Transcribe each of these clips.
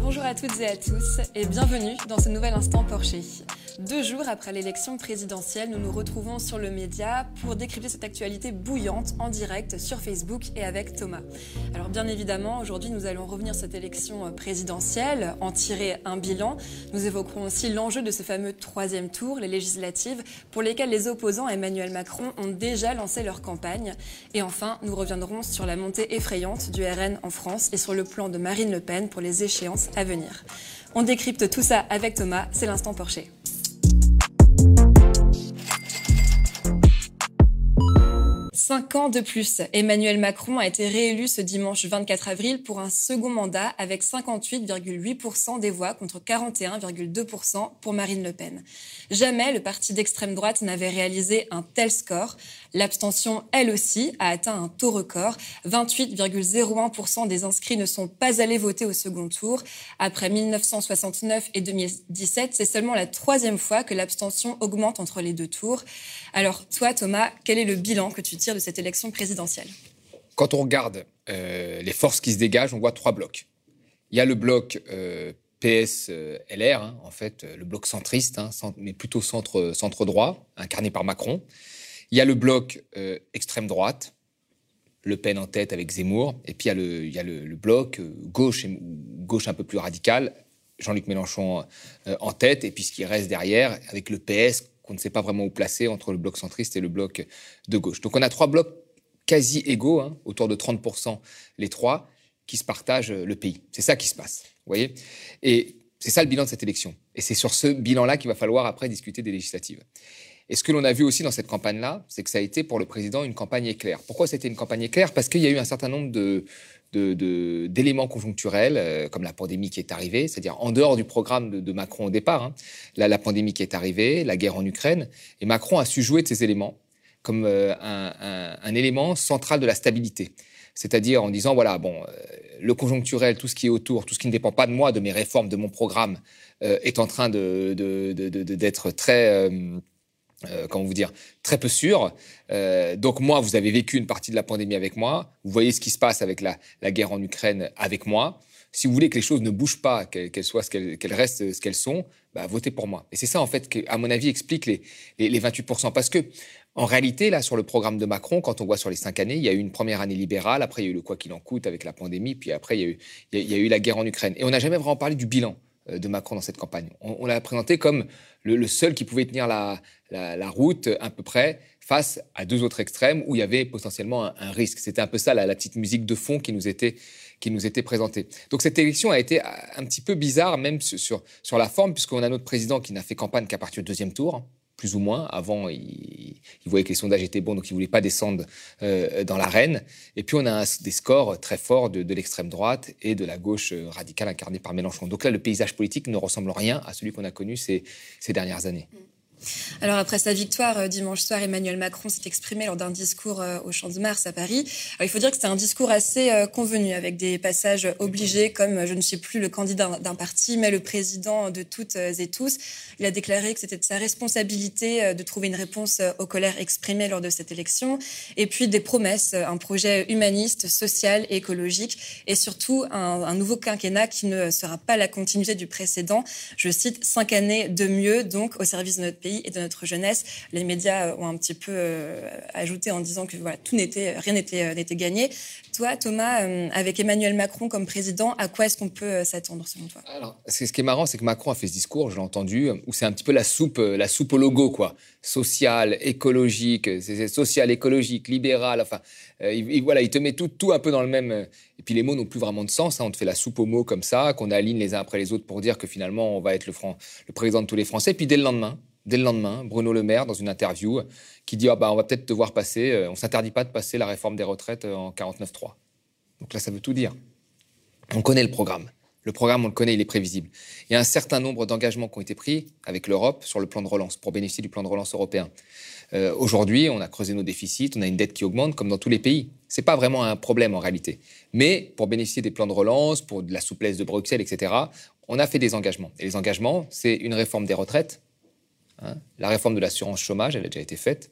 Bonjour à toutes et à tous et bienvenue dans ce nouvel instant Porsche. Deux jours après l'élection présidentielle, nous nous retrouvons sur le média pour décrypter cette actualité bouillante en direct sur Facebook et avec Thomas. Alors bien évidemment, aujourd'hui nous allons revenir sur cette élection présidentielle, en tirer un bilan. Nous évoquerons aussi l'enjeu de ce fameux troisième tour, les législatives, pour lesquelles les opposants à Emmanuel Macron ont déjà lancé leur campagne. Et enfin, nous reviendrons sur la montée effrayante du RN en France et sur le plan de Marine Le Pen pour les échéances à venir. On décrypte tout ça avec Thomas, c'est l'instant Porsche. Cinq ans de plus, Emmanuel Macron a été réélu ce dimanche 24 avril pour un second mandat avec 58,8% des voix contre 41,2% pour Marine Le Pen. Jamais le parti d'extrême droite n'avait réalisé un tel score. L'abstention, elle aussi, a atteint un taux record. 28,01% des inscrits ne sont pas allés voter au second tour. Après 1969 et 2017, c'est seulement la troisième fois que l'abstention augmente entre les deux tours. Alors, toi, Thomas, quel est le bilan que tu tires de cette élection présidentielle? Quand on regarde euh, les forces qui se dégagent, on voit trois blocs. Il y a le bloc euh, PS-LR, hein, en fait, le bloc centriste, hein, mais plutôt centre, centre droit, incarné par Macron. Il y a le bloc euh, extrême droite, Le Pen en tête avec Zemmour, et puis il y a le, bloc euh, gauche, gauche un peu plus radical, Jean-Luc Mélenchon euh, en tête, et puis ce qui reste derrière, avec le PS qu'on ne sait pas vraiment où placer entre le bloc centriste et le bloc de gauche. Donc on a trois blocs quasi égaux, hein, autour de 30% les trois, qui se partagent le pays. C'est ça qui se passe, vous voyez? Et c'est ça le bilan de cette élection. Et c'est sur ce bilan-là qu'il va falloir après discuter des législatives. Et ce que l'on a vu aussi dans cette campagne-là, c'est que ça a été pour le président une campagne éclair. Pourquoi c'était une campagne éclair? Parce qu'il y a eu un certain nombre d'éléments conjoncturels, euh, comme la pandémie qui est arrivée, c'est-à-dire en dehors du programme de, Macron au départ, hein, la pandémie qui est arrivée, la guerre en Ukraine, et Macron a su jouer de ces éléments comme euh, un, élément central de la stabilité. C'est-à-dire en disant, voilà, bon, euh, le conjoncturel, tout ce qui est autour, tout ce qui ne dépend pas de moi, de mes réformes, de mon programme, est en train d'être très euh, comment vous dire, très peu sûr. Euh, donc moi, vous avez vécu une partie de la pandémie avec moi. Vous voyez ce qui se passe avec la, guerre en Ukraine avec moi. Si vous voulez que les choses ne bougent pas, qu'elles soient, qu'elles restent ce qu'elles sont, bah, votez pour moi. Et c'est ça, en fait, qui, à mon avis, explique les, les, 28%. Parce que, en réalité, là, sur le programme de Macron, quand on voit sur les cinq années, il y a eu une première année libérale, après il y a eu le quoi qu'il en coûte avec la pandémie, puis après il y a eu, il y a eu la guerre en Ukraine. Et on n'a jamais vraiment parlé du bilan. Euh, de Macron dans cette campagne. On, l'a présenté comme le, seul qui pouvait tenir la, route à peu près face à deux autres extrêmes où il y avait potentiellement un, risque. C'était un peu ça la, petite musique de fond qui nous était qui nous était présentée. Donc cette élection a été un petit peu bizarre même sur, sur la forme puisqu'on a notre président qui n'a fait campagne qu'à partir du deuxième tour plus ou moins. Avant, il, voyait que les sondages étaient bons, donc il voulait pas descendre euh, dans l'arène. Et puis, on a des scores très forts de, l'extrême droite et de la gauche euh, radicale incarnée par Mélenchon. Donc là, le paysage politique ne ressemble rien à celui qu'on a connu ces, ces dernières années. Mm. Alors après sa victoire euh, dimanche soir, Emmanuel Macron s'est exprimé lors d'un discours euh, au Champ de Mars à Paris. il faut dire que c'était un discours assez euh, convenu avec des passages obligés comme je ne suis plus le candidat d'un parti mais le président de toutes et tous. Il a déclaré que c'était de sa responsabilité de trouver une réponse aux colères exprimées lors de cette élection et puis des promesses, un projet humaniste, social et écologique et surtout un, un nouveau quinquennat qui ne sera pas la continuité du précédent. Je cite cinq années de mieux donc au service de notre pays et de notre jeunesse. Les médias ont un petit peu euh, ajouté en disant que voilà, tout n'était, rien n'était, euh, n'était gagné. Toi, Thomas, euh, avec Emmanuel Macron comme président, à quoi est-ce qu'on peut s'attendre selon toi? Alors, ce qui est marrant, c'est que Macron a fait ce discours, je l'ai entendu, où c'est un petit peu la soupe, la soupe au logo, quoi. Social, écologique, social, écologique, libéral. Enfin, il, voilà, il te met tout, tout un peu dans le même. Et puis les mots n'ont plus vraiment de sens. Hein. On te fait la soupe aux mots comme ça, qu'on aligne les uns après les autres pour dire que finalement on va être le, le président de tous les Français. Puis dès le lendemain, dès le lendemain, Bruno Le Maire, dans une interview, qui dit ah bah, on va peut-être devoir passer, euh, on s'interdit pas de passer la réforme des retraites euh, en 49.3. Donc là, ça veut tout dire. On connaît le programme. Le programme, on le connaît, il est prévisible. Il y a un certain nombre d'engagements qui ont été pris avec l'Europe sur le plan de relance, pour bénéficier du plan de relance européen. Euh, aujourd'hui, on a creusé nos déficits, on a une dette qui augmente, comme dans tous les pays. Ce n'est pas vraiment un problème en réalité. Mais pour bénéficier des plans de relance, pour de la souplesse de Bruxelles, etc., on a fait des engagements. Et les engagements, c'est une réforme des retraites, Hein. la réforme de l'assurance chômage, elle a déjà été faite.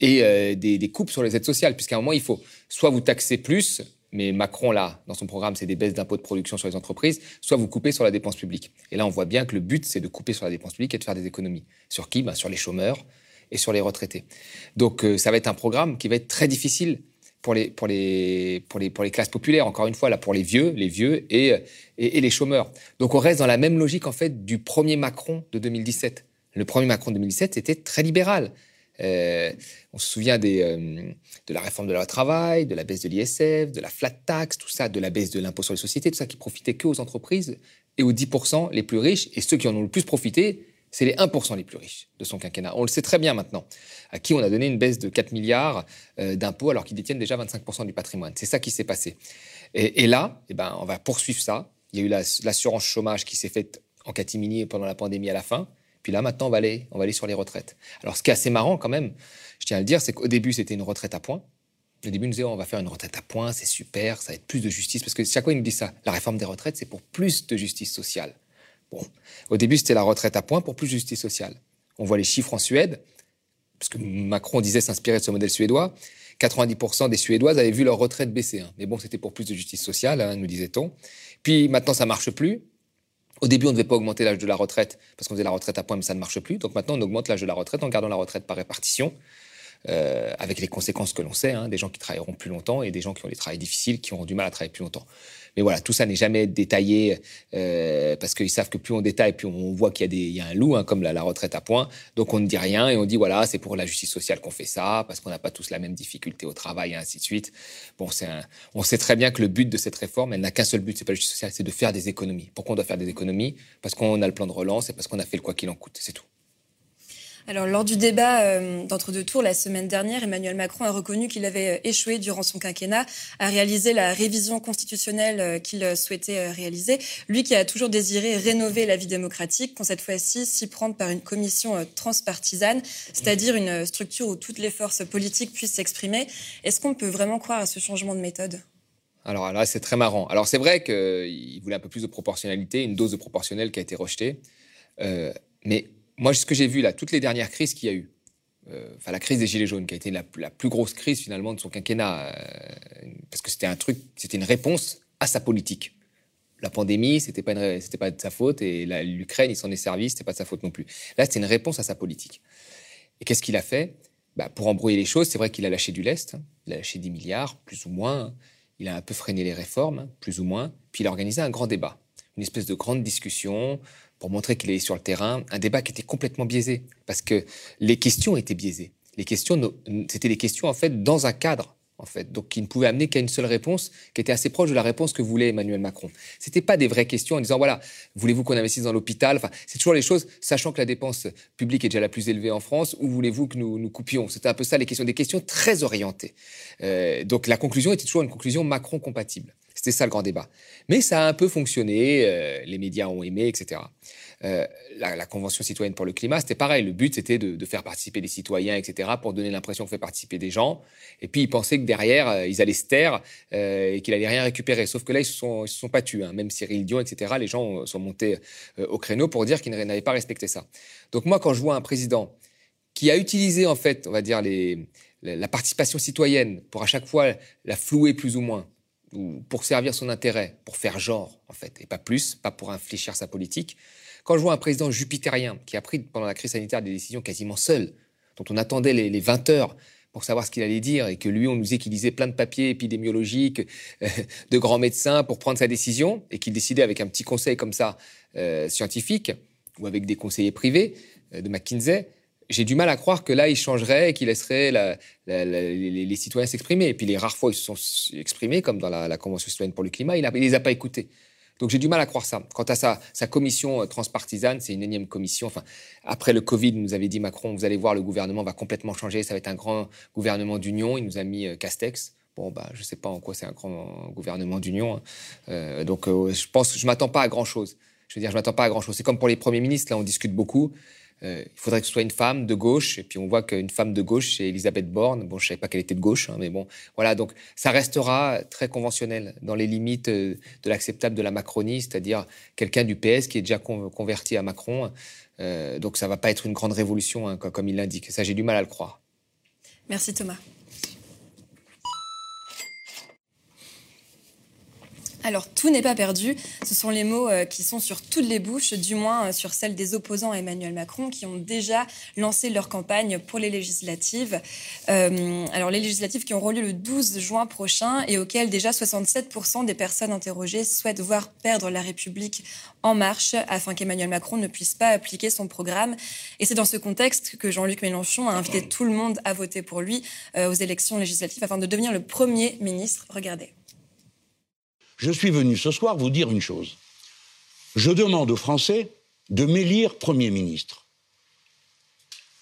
et des, coupes sur les aides sociales, puisqu'à un moment, il faut soit vous taxer plus, mais Macron, là, dans son programme, c'est des baisses d'impôts de production sur les entreprises, soit vous coupez sur la dépense publique. Et là, on voit bien que le but, c'est de couper sur la dépense publique et de faire des économies. Sur qui? Ben, Sur les chômeurs et sur les retraités. Donc, ça va être un programme qui va être très difficile pour les, pour, les, pour, les, pour les classes populaires, encore une fois, là, pour les vieux, les vieux et, et, les chômeurs. Donc on reste dans la même logique, en fait, du premier Macron de 2017. Le premier Macron de 2017, c'était très libéral. Euh, on se souvient euh, de la réforme de la loi travail, de la baisse de l'ISF, de la flat tax, tout ça, de la baisse de l'impôt sur les sociétés, tout ça qui profitait que aux entreprises et aux 10% les plus riches. Et ceux qui en ont le plus profité, c'est les 1% les plus riches de son quinquennat. On le sait très bien maintenant, à qui on a donné une baisse de 4 milliards euh, d'impôts alors qu'ils détiennent déjà 25% du patrimoine. C'est ça qui s'est passé. Et, là, eh ben, on va poursuivre ça. Il y a eu l'assurance chômage qui s'est faite en catimini pendant la pandémie à la fin. Puis là, maintenant, on va aller, on va aller sur les retraites. Alors, ce qui est assez marrant quand même, je tiens à le dire, c'est qu'au début, c'était une retraite à points. Au début, nous disait, on va faire une retraite à points, c'est super, ça va être plus de justice. Parce que chaque fois, il nous dit ça. La réforme des retraites, c'est pour plus de justice sociale. Bon, au début, c'était la retraite à points pour plus de justice sociale. On voit les chiffres en Suède, parce que Macron disait s'inspirer de ce modèle suédois. 90% des Suédoises avaient vu leur retraite baisser. Hein. Mais bon, c'était pour plus de justice sociale, hein, nous disait-on. Puis maintenant, ça marche plus. Au début, on ne devait pas augmenter l'âge de la retraite parce qu'on faisait la retraite à points, mais ça ne marche plus. Donc maintenant, on augmente l'âge de la retraite en gardant la retraite par répartition. Euh, avec les conséquences que l'on sait, hein, des gens qui travailleront plus longtemps et des gens qui ont des travails difficiles, qui auront du mal à travailler plus longtemps. Mais voilà, tout ça n'est jamais détaillé euh, parce qu'ils savent que plus on détaille, plus on voit qu'il y, a un loup, hein, comme la, retraite à points. Donc on ne dit rien et on dit voilà, c'est pour la justice sociale qu'on fait ça, parce qu'on n'a pas tous la même difficulté au travail et ainsi de suite. Bon, on sait très bien que le but de cette réforme, elle n'a qu'un seul but, c'est pas la justice sociale, c'est de faire des économies. Pourquoi on doit faire des économies? Parce qu'on a le plan de relance et parce qu'on a fait le quoi qu'il en coûte, c'est tout. Alors, lors du débat euh, d'entre-deux tours la semaine dernière, Emmanuel Macron a reconnu qu'il avait euh, échoué durant son quinquennat à réaliser la révision constitutionnelle euh, qu'il souhaitait réaliser. Lui qui a toujours désiré rénover la vie démocratique, qu'on cette fois-ci s'y prendre par une commission transpartisane, c'est-à-dire une structure où toutes les forces politiques puissent s'exprimer. Est-ce qu'on peut vraiment croire à ce changement de méthode? Alors là, c'est très marrant. Alors c'est vrai qu'il voulait un peu plus de proportionnalité, une dose de proportionnelle qui a été rejetée. mais moi, ce que j'ai vu là, toutes les dernières crises qu'il y a eu, euh, enfin la crise des Gilets jaunes, qui a été la, plus grosse crise finalement de son quinquennat, euh, parce que c'était un truc, c'était une réponse à sa politique. La pandémie, c'était pas pas de sa faute, et l'Ukraine, il s'en est servi, c'était pas de sa faute non plus. Là, c'était une réponse à sa politique. Et qu'est-ce qu'il a fait? Bah, Pour embrouiller les choses, c'est vrai qu'il a lâché du lest, hein. il a lâché 10 milliards, plus ou moins. Il a un peu freiné les réformes, plus ou moins. Puis il a organisé un grand débat, une espèce de grande discussion pour montrer qu'il est sur le terrain, un débat qui était complètement biaisé, parce que les questions étaient biaisées. Les questions, c'était des questions en fait dans un cadre, en fait, donc qui ne pouvaient amener qu'à une seule réponse, qui était assez proche de la réponse que voulait Emmanuel Macron. C'était pas des vraies questions en disant voilà, voulez-vous qu'on investisse dans l'hôpital? Enfin, c'est toujours les choses, sachant que la dépense publique est déjà la plus élevée en France, ou voulez-vous que nous nous coupions? C'était un peu ça les questions, des questions très orientées. Euh, donc la conclusion était toujours une conclusion Macron compatible. C'était ça le grand débat. Mais ça a un peu fonctionné, euh, les médias ont aimé, etc. Euh, la, Convention citoyenne pour le climat, c'était pareil. Le but, c'était de, faire participer des citoyens, etc., pour donner l'impression qu'on fait participer des gens. Et puis, ils pensaient que derrière, euh, ils allaient se taire et qu'ils n'allaient rien récupérer. Sauf que là, ils ne se, sont, se sont pas tués. Hein. Même Cyril Dion, etc., les gens sont montés au créneau pour dire qu'ils n'avaient pas respecté ça. Donc moi, quand je vois un président qui a utilisé, en fait, on va dire, la participation citoyenne pour à chaque fois la flouer plus ou moins, ou pour servir son intérêt, pour faire genre, en fait, et pas plus, pas pour infléchir sa politique. Quand je vois un président jupitérien qui a pris pendant la crise sanitaire des décisions quasiment seul, dont on attendait les, 20 heures pour savoir ce qu'il allait dire, et que lui, on nous disait qu'il lisait plein de papiers épidémiologiques, euh, de grands médecins pour prendre sa décision, et qu'il décidait avec un petit conseil comme ça, euh, scientifique, ou avec des conseillers privés euh, de McKinsey, j'ai du mal à croire que là, il changerait et qu'il laisserait les, citoyens s'exprimer. Et puis les rares fois où ils se sont exprimés, comme dans la, Convention citoyenne pour le climat, il ne les a pas écoutés. Donc j'ai du mal à croire ça. Quant à sa, commission euh, transpartisane, c'est une énième commission. Enfin, après le Covid, nous avait dit Macron, vous allez voir, le gouvernement va complètement changer, ça va être un grand gouvernement d'union. Il nous a mis euh, Castex. Bon, bah, je ne sais pas en quoi c'est un grand gouvernement d'union. Hein. Euh, donc je pense, je m'attends pas à grand chose. Je veux dire, je m'attends pas à grand chose. C'est comme pour les premiers ministres, là, on discute beaucoup. Euh, il faudrait que ce soit une femme de gauche. Et puis on voit qu'une femme de gauche, c'est Elisabeth Borne. Bon, je savais pas qu'elle était de gauche, hein, mais bon, voilà. Donc ça restera très conventionnel dans les limites euh, de l'acceptable de la Macronie, c'est-à-dire quelqu'un du PS qui est déjà converti à Macron. Euh, donc ça va pas être une grande révolution, hein, comme il l'indique. Ça, j'ai du mal à le croire. Merci Thomas. Alors, tout n'est pas perdu. Ce sont les mots euh, qui sont sur toutes les bouches, du moins euh, sur celles des opposants à Emmanuel Macron, qui ont déjà lancé leur campagne pour les législatives. Euh, alors, les législatives qui auront lieu le 12 juin prochain et auxquelles déjà 67% des personnes interrogées souhaitent voir perdre la République en marche afin qu'Emmanuel Macron ne puisse pas appliquer son programme. Et c'est dans ce contexte que Jean-Luc Mélenchon a invité tout le monde à voter pour lui aux élections législatives afin de devenir le premier ministre. Regardez. Je suis venu ce soir vous dire une chose. Je demande aux Français de m'élire Premier ministre.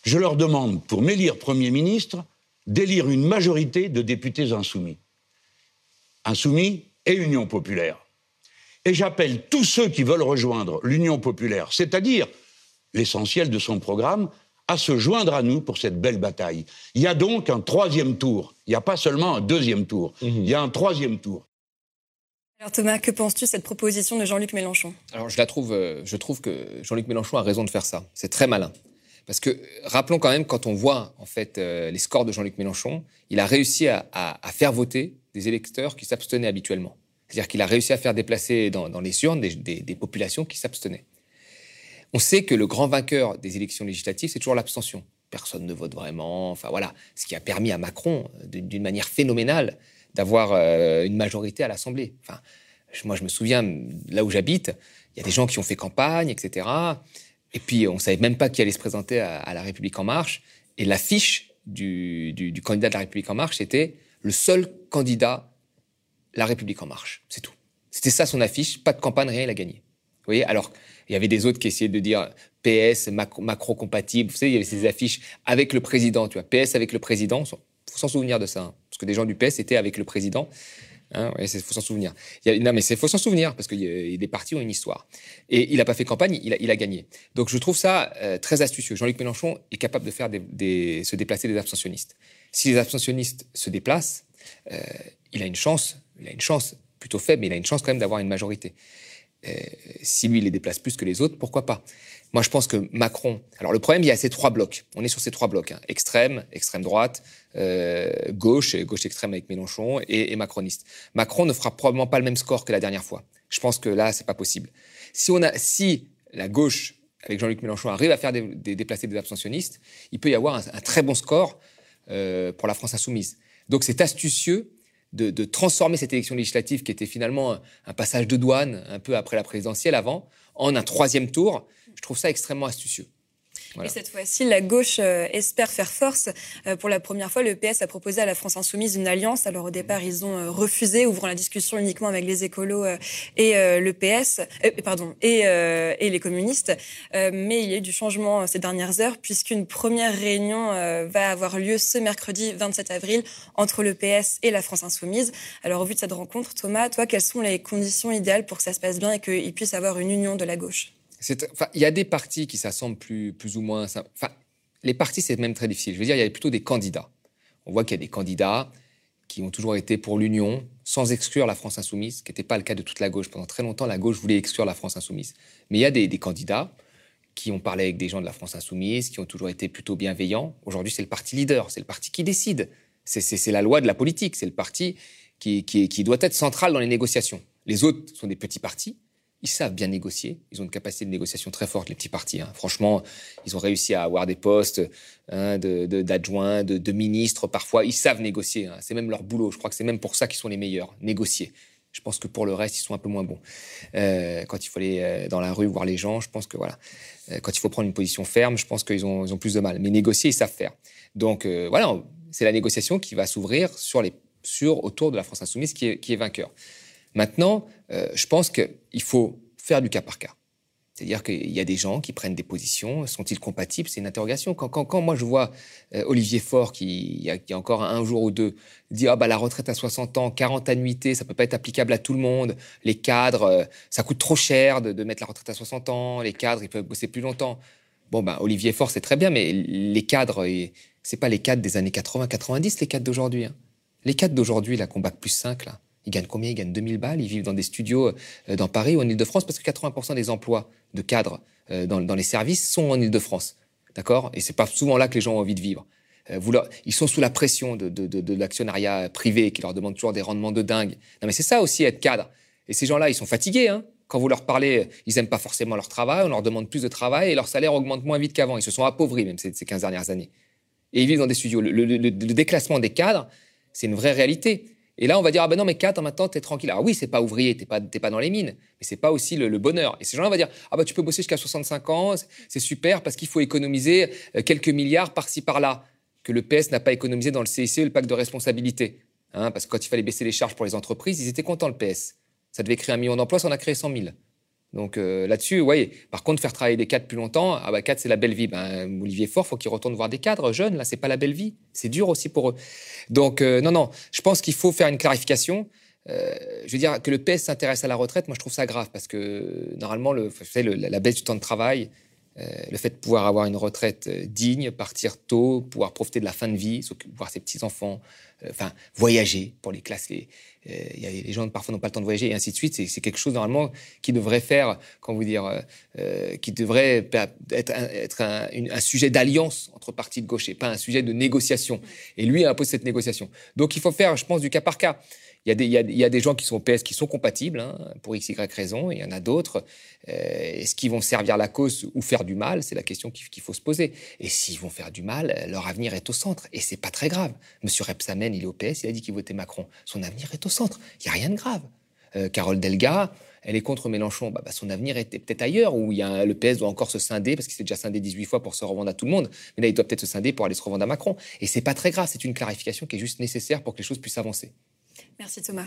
Je leur demande, pour m'élire Premier ministre, d'élire une majorité de députés insoumis. Insoumis et Union populaire. Et j'appelle tous ceux qui veulent rejoindre l'Union populaire, c'est-à-dire l'essentiel de son programme, à se joindre à nous pour cette belle bataille. Il y a donc un troisième tour. Il n'y a pas seulement un deuxième tour. Mmh. Il y a un troisième tour. Alors Thomas, que penses-tu de cette proposition de Jean-Luc Mélenchon? Alors je la trouve, euh, je trouve que Jean-Luc Mélenchon a raison de faire ça. C'est très malin. Parce que rappelons quand même, quand on voit en fait euh, les scores de Jean-Luc Mélenchon, il a réussi à, faire voter des électeurs qui s'abstenaient habituellement. C'est-à-dire qu'il a réussi à faire déplacer dans, les urnes des, populations qui s'abstenaient. On sait que le grand vainqueur des élections législatives, c'est toujours l'abstention. Personne ne vote vraiment. Enfin voilà, ce qui a permis à Macron, euh, d'une manière phénoménale, d'avoir euh, une majorité à l'Assemblée. Enfin, moi, je me souviens, là où j'habite, il y a des gens qui ont fait campagne, etc. Et puis, on ne savait même pas qui allait se présenter à, La République En Marche. Et l'affiche du, du, candidat de La République En Marche, c'était le seul candidat La République En Marche. C'est tout. C'était ça son affiche. Pas de campagne, rien, il a gagné. Vous voyez Alors, il y avait des autres qui essayaient de dire PS, macro-compatible. Vous savez, il y avait ces affiches avec le président, tu vois. PS avec le président. Il faut s'en souvenir de ça. Hein parce que des gens du PS étaient avec le président. Hein, il faut s'en souvenir. non, mais il faut s'en souvenir parce que des partis ont une histoire. Et il n'a pas fait campagne, il a, gagné. Donc je trouve ça euh, très astucieux. Jean-Luc Mélenchon est capable de faire se déplacer des abstentionnistes. Si les abstentionnistes se déplacent, euh, il a une chance, il a une chance plutôt faible, mais il a une chance quand même d'avoir une majorité. Euh, si lui, il les déplace plus que les autres, pourquoi pas? Moi, je pense que Macron. Alors, le problème, il y a ces trois blocs. On est sur ces trois blocs hein. extrême, extrême droite, euh, gauche, gauche extrême avec Mélenchon et, macroniste. Macron ne fera probablement pas le même score que la dernière fois. Je pense que là, c'est pas possible. Si on a, si la gauche avec Jean-Luc Mélenchon arrive à faire des, déplacer des abstentionnistes, il peut y avoir un, très bon score euh, pour la France insoumise. Donc, c'est astucieux de, transformer cette élection législative qui était finalement un, passage de douane un peu après la présidentielle avant, en un troisième tour. Je trouve ça extrêmement astucieux. Et cette fois-ci, la gauche euh, espère faire force. Euh, pour la première fois, le PS a proposé à la France Insoumise une alliance. Alors au départ, ils ont euh, refusé, ouvrant la discussion uniquement avec les écolos et le PS, pardon, et, et, les communistes. mais il y a eu du changement ces dernières heures, puisqu'une première réunion va avoir lieu ce mercredi 27 avril entre le PS et la France Insoumise. Alors au vu de cette rencontre, Thomas, toi, quelles sont les conditions idéales pour que ça se passe bien et qu'il puisse avoir une union de la gauche? Il y a des partis qui s'assemblent plus, plus ou moins. Enfin, les partis, c'est même très difficile. Je veux dire, il y a plutôt des candidats. On voit qu'il y a des candidats qui ont toujours été pour l'union, sans exclure la France insoumise, ce qui n'était pas le cas de toute la gauche. Pendant très longtemps, la gauche voulait exclure la France insoumise. Mais il y a des, candidats qui ont parlé avec des gens de la France insoumise, qui ont toujours été plutôt bienveillants. Aujourd'hui, c'est le parti leader, c'est le parti qui décide. C'est la loi de la politique, c'est le parti qui, qui doit être central dans les négociations. Les autres sont des petits partis, ils savent bien négocier. Ils ont une capacité de négociation très forte, les petits partis. Hein. Franchement, ils ont réussi à avoir des postes hein, d'adjoints, de, ministres parfois. Ils savent négocier. Hein. C'est même leur boulot. Je crois que c'est même pour ça qu'ils sont les meilleurs, négocier. Je pense que pour le reste, ils sont un peu moins bons. Euh, quand il faut aller euh, dans la rue voir les gens, je pense que voilà. Euh, quand il faut prendre une position ferme, je pense qu'ils ont, ont plus de mal. Mais négocier, ils savent faire. Donc voilà, c'est la négociation qui va s'ouvrir sur les, sur autour de la France insoumise qui est, qui est vainqueur. Maintenant, euh, je pense qu'il faut faire du cas par cas. C'est-à-dire qu'il y a des gens qui prennent des positions, sont-ils compatibles? C'est une interrogation. Quand, moi je vois euh, Olivier Faure, qui il y, a, encore un jour ou deux, dire ah bah, la retraite à 60 ans, 40 annuités, ça peut pas être applicable à tout le monde, les cadres, euh, ça coûte trop cher de, mettre la retraite à 60 ans, les cadres, ils peuvent bosser plus longtemps. Bon, ben, Olivier Faure, c'est très bien, mais les cadres, c'est pas les cadres des années 80-90, les cadres d'aujourd'hui. Hein. Les cadres d'aujourd'hui, la combat plus 5, là, ils gagnent combien? Ils gagnent 2000 balles. Ils vivent dans des studios euh, dans Paris ou en Ile-de-France parce que 80% des emplois de cadres euh, dans, les services sont en Ile-de-France. D'accord? Et c'est pas souvent là que les gens ont envie de vivre. ils sont sous la pression de, l'actionnariat privé qui leur demande toujours des rendements de dingue. Non, mais c'est ça aussi être cadre. Et ces gens-là, ils sont fatigués. Hein quand vous leur parlez, ils n'aiment pas forcément leur travail, on leur demande plus de travail et leur salaire augmente moins vite qu'avant. Ils se sont appauvris même ces, ces 15 dernières années. Et ils vivent dans des studios. Le, déclassement des cadres, c'est une vraie réalité. Et là, on va dire, ah ben non, mais cadre, maintenant, t'es tranquille. Alors oui, c'est pas ouvrier, t'es pas, pas dans les mines, mais c'est pas aussi le, bonheur. Et ces gens-là, on va dire, ah ben tu peux bosser jusqu'à 65 ans, c'est super parce qu'il faut économiser euh, quelques milliards par-ci, par-là, que le PS n'a pas économisé dans le CICE, le pacte de responsabilité. Hein, parce que quand il fallait baisser les charges pour les entreprises, ils étaient contents, le PS. Ça devait créer un million d'emplois, ça en a créé 100 000. Donc euh, là-dessus, oui. Par contre, faire travailler des cadres plus longtemps, ah bah cadres, c'est la belle vie. Ben, Olivier Faure, faut qu'il retourne voir des cadres jeunes. Là, c'est pas la belle vie. C'est dur aussi pour eux. Donc euh, non, non. Je pense qu'il faut faire une clarification. Euh, je veux dire que le PS s'intéresse à la retraite. Moi, je trouve ça grave parce que normalement, le, vous savez, la baisse du temps de travail, euh, le fait de pouvoir avoir une retraite euh, digne, partir tôt, pouvoir profiter de la fin de vie, voir ses petits-enfants, euh, enfin, voyager pour les classes. Les, y a gens parfois n'ont pas le temps de voyager et ainsi de suite. C'est quelque chose normalement qui devrait faire, comment vous dire, qui devrait être, un, être un, sujet d'alliance entre partis de gauche et pas un sujet de négociation. Et lui impose cette négociation. Donc il faut faire, je pense, du cas par cas. Il y, a des, gens qui sont PS qui sont compatibles, hein, pour x, y raison, il y en a d'autres. Euh, est-ce qu'ils vont servir la cause ou faire du mal? C'est la question qu'il faut se poser. Et s'ils vont faire du mal, leur avenir est au centre. Et c'est pas très grave. Monsieur Repsamen, il est au PS, il a dit qu'il votait Macron. Son avenir est au centre. Il n'y a rien de grave. Euh, Carole Delga, elle est contre Mélenchon. Bah, bah, son avenir était peut-être ailleurs, où il y a, le PS doit encore se scinder, parce qu'il s'est déjà scindé 18 fois pour se revendre à tout le monde. Mais là, il doit peut-être se scinder pour aller se revendre à Macron. Et c'est pas très grave. C'est une clarification qui est juste nécessaire pour que les choses puissent avancer. Merci Thomas.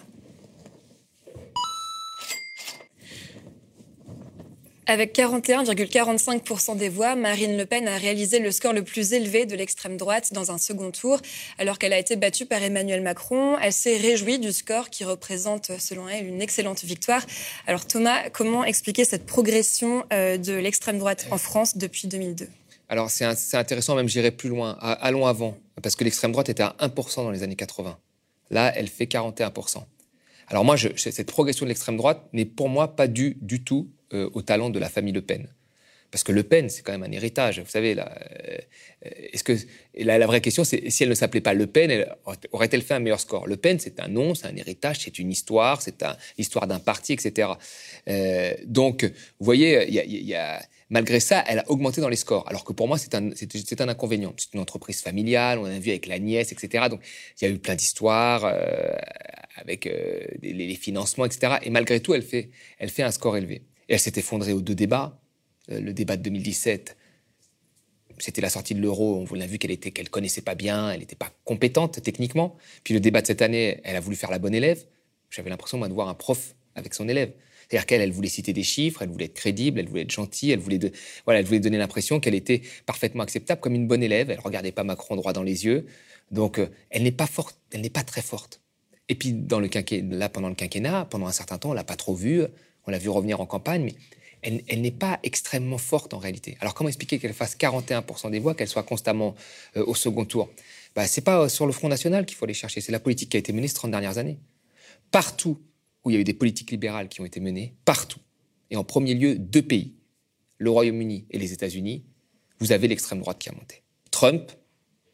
Avec 41,45% des voix, Marine Le Pen a réalisé le score le plus élevé de l'extrême droite dans un second tour. Alors qu'elle a été battue par Emmanuel Macron, elle s'est réjouie du score qui représente, selon elle, une excellente victoire. Alors Thomas, comment expliquer cette progression euh, de l'extrême droite en France depuis 2002 Alors c'est intéressant, même j'irai plus loin. Allons avant, parce que l'extrême droite était à 1% dans les années 80. Là, elle fait 41%. Alors moi, cette progression de l'extrême droite n'est pour moi pas due du tout euh, au talent de la famille Le Pen. Parce que Le Pen, c'est quand même un héritage. Vous savez, là, euh, est-ce que la, vraie question, c'est si elle ne s'appelait pas Le Pen, aurait-elle fait un meilleur score? Le Pen, c'est un nom, c'est un héritage, c'est une histoire, c'est l'histoire d'un parti, etc. Euh, donc, vous voyez, il y a Malgré ça, elle a augmenté dans les scores. Alors que pour moi, c'est un, inconvénient. C'est une entreprise familiale, on a vu avec la nièce, etc. Donc, il y a eu plein d'histoires euh, avec euh, les, financements, etc. Et malgré tout, elle fait, un score élevé. Et elle s'est effondrée aux deux débats. Euh, le débat de 2017, c'était la sortie de l'euro. On a vu qu'elle était, connaissait pas bien, elle n'était pas compétente techniquement. Puis le débat de cette année, elle a voulu faire la bonne élève. J'avais l'impression moi de voir un prof avec son élève. C'est-à-dire qu'elle, elle voulait citer des chiffres, elle voulait être crédible, elle voulait être gentille, elle voulait, voilà, elle voulait donner l'impression qu'elle était parfaitement acceptable comme une bonne élève. Elle regardait pas Macron droit dans les yeux. Donc, euh, elle n'est pas forte, elle n'est pas très forte. Et puis, dans là, pendant le quinquennat, pendant un certain temps, on l'a pas trop vue. On l'a vu revenir en campagne, mais elle, n'est pas extrêmement forte en réalité. Alors, comment expliquer qu'elle fasse 41% des voix, qu'elle soit constamment euh, au second tour? Bah, C'est pas sur le Front National qu'il faut aller chercher, c'est la politique qui a été menée ces 30 dernières années. Partout où il y a eu des politiques libérales qui ont été menées, partout. Et en premier lieu, deux pays, le Royaume-Uni et les États-Unis, vous avez l'extrême droite qui a monté. Trump,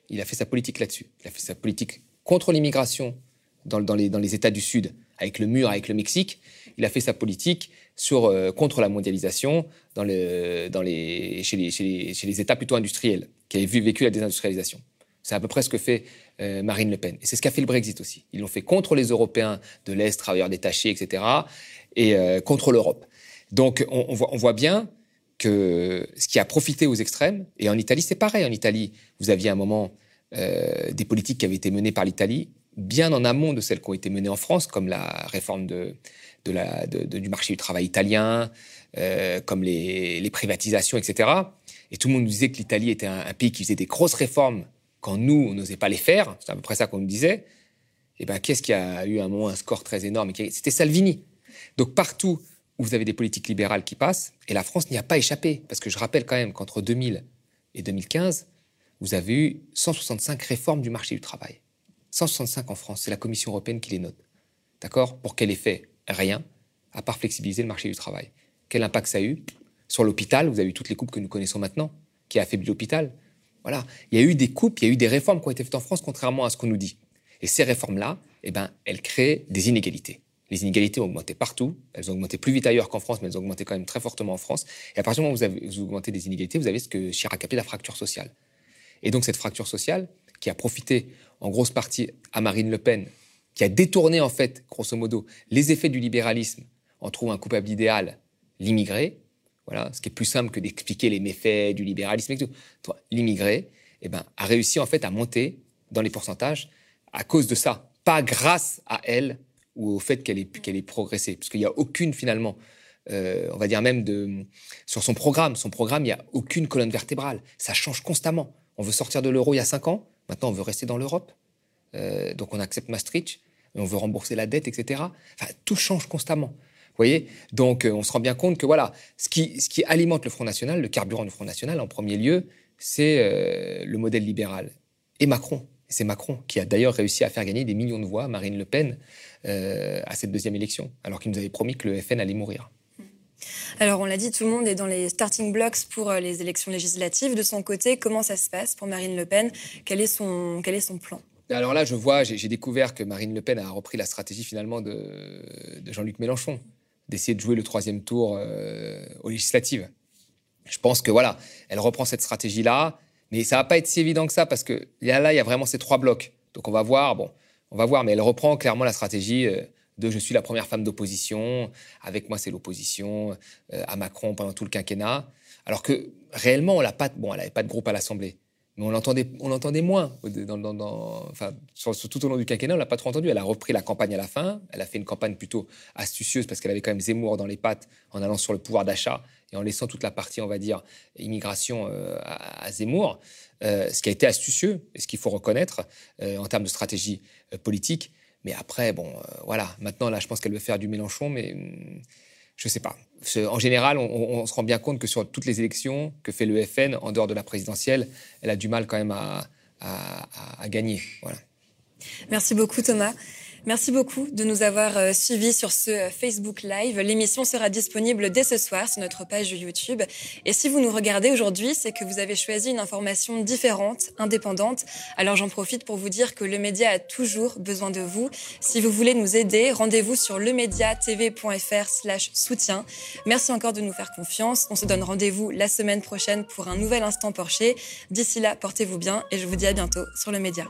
il a fait sa politique là-dessus. Il a fait sa politique contre l'immigration dans, les, États du Sud, avec le mur, avec le Mexique. Il a fait sa politique euh, contre la mondialisation dans les, chez, les, États plutôt industriels, qui avaient vécu la désindustrialisation. C'est à peu près ce que fait euh, Marine Le Pen. Et c'est ce qu'a fait le Brexit aussi. Ils l'ont fait contre les Européens de l'Est, travailleurs détachés, etc., et euh, contre l'Europe. Donc on, voit, bien que ce qui a profité aux extrêmes, et en Italie c'est pareil, en Italie vous aviez un moment euh, des politiques qui avaient été menées par l'Italie, bien en amont de celles qui ont été menées en France, comme la réforme du marché du travail italien, comme les, privatisations, etc. Et tout le monde disait que l'Italie était un, pays qui faisait des grosses réformes quand nous, on n'osait pas les faire, c'est à peu près ça qu'on nous disait, et eh ben, qu'est-ce qui a eu un moment un score très énorme C'était Salvini. Donc partout où vous avez des politiques libérales qui passent, et la France n'y a pas échappé, parce que je rappelle quand même qu'entre 2000 et 2015, vous avez eu 165 réformes du marché du travail. 165 en France, c'est la Commission européenne qui les note. D'accord? Pour quel effet? Rien, à part flexibiliser le marché du travail. Quel impact ça a eu? Sur l'hôpital, vous avez eu toutes les coupes que nous connaissons maintenant, qui a affaibli l'hôpital? Voilà. Il y a eu des coupes, il y a eu des réformes qui ont été faites en France, contrairement à ce qu'on nous dit. Et ces réformes-là, eh ben, elles créent des inégalités. Les inégalités ont augmenté partout. Elles ont augmenté plus vite ailleurs qu'en France, mais elles ont augmenté quand même très fortement en France. Et à partir du moment où vous, avez, vous augmentez des inégalités, vous avez ce que Chirac appelait la fracture sociale. Et donc cette fracture sociale, qui a profité en grosse partie à Marine Le Pen, qui a détourné en fait, grosso modo, les effets du libéralisme en trouvant un coupable idéal, l'immigré, voilà, ce qui est plus simple que d'expliquer les méfaits du libéralisme et tout. L'immigré, eh ben, a réussi en fait à monter dans les pourcentages à cause de ça, pas grâce à elle ou au fait qu'elle ait, qu'elle ait progressé, parce qu'il n'y a aucune finalement, euh, on va dire même de, sur son programme, son programme, il n'y a aucune colonne vertébrale, ça change constamment. On veut sortir de l'euro il y a cinq ans, maintenant on veut rester dans l'Europe, euh, donc on accepte Maastricht, on veut rembourser la dette, etc. Enfin, tout change constamment. Vous voyez? Donc, euh, on se rend bien compte que voilà, ce qui, ce qui alimente le Front National, le carburant du Front National, en premier lieu, c'est euh, le modèle libéral. Et Macron. C'est Macron qui a d'ailleurs réussi à faire gagner des millions de voix à Marine Le Pen euh, à cette deuxième élection, alors qu'il nous avait promis que le FN allait mourir. Alors, on l'a dit, tout le monde est dans les starting blocks pour les élections législatives. De son côté, comment ça se passe pour Marine Le Pen? Quel est, son, quel est son plan? Alors là, je vois, j'ai découvert que Marine Le Pen a repris la stratégie finalement de, de Jean-Luc Mélenchon d'essayer de jouer le troisième tour euh, aux législatives. Je pense que voilà, elle reprend cette stratégie-là, mais ça va pas être si évident que ça parce que là, il y a vraiment ces trois blocs. Donc on va voir, bon, on va voir, mais elle reprend clairement la stratégie euh, de je suis la première femme d'opposition, avec moi c'est l'opposition euh, à Macron pendant tout le quinquennat, alors que réellement on l'a elle n'avait pas de groupe à l'Assemblée, mais on l'entendait, on moins. Enfin, tout au long du quinquennat, on l'a pas trop entendu. Elle a repris la campagne à la fin. Elle a fait une campagne plutôt astucieuse parce qu'elle avait quand même Zemmour dans les pattes en allant sur le pouvoir d'achat et en laissant toute la partie, on va dire, immigration euh, à, Zemmour. Euh, ce qui a été astucieux et ce qu'il faut reconnaître euh, en termes de stratégie politique. Mais après, bon, voilà. Maintenant, là, je pense qu'elle veut faire du Mélenchon, mais hum, je ne sais pas. En général, on, se rend bien compte que sur toutes les élections que fait le FN, en dehors de la présidentielle, elle a du mal quand même à, gagner. Merci beaucoup, Thomas. Merci beaucoup de nous avoir euh, suivis sur ce euh, Facebook Live. L'émission sera disponible dès ce soir sur notre page YouTube. Et si vous nous regardez aujourd'hui, c'est que vous avez choisi une information différente, indépendante. Alors j'en profite pour vous dire que le média a toujours besoin de vous. Si vous voulez nous aider, rendez-vous sur lemediatv.fr slash soutien. Merci encore de nous faire confiance. On se donne rendez-vous la semaine prochaine pour un nouvel instant Porsche. D'ici là, portez-vous bien et je vous dis à bientôt sur le média.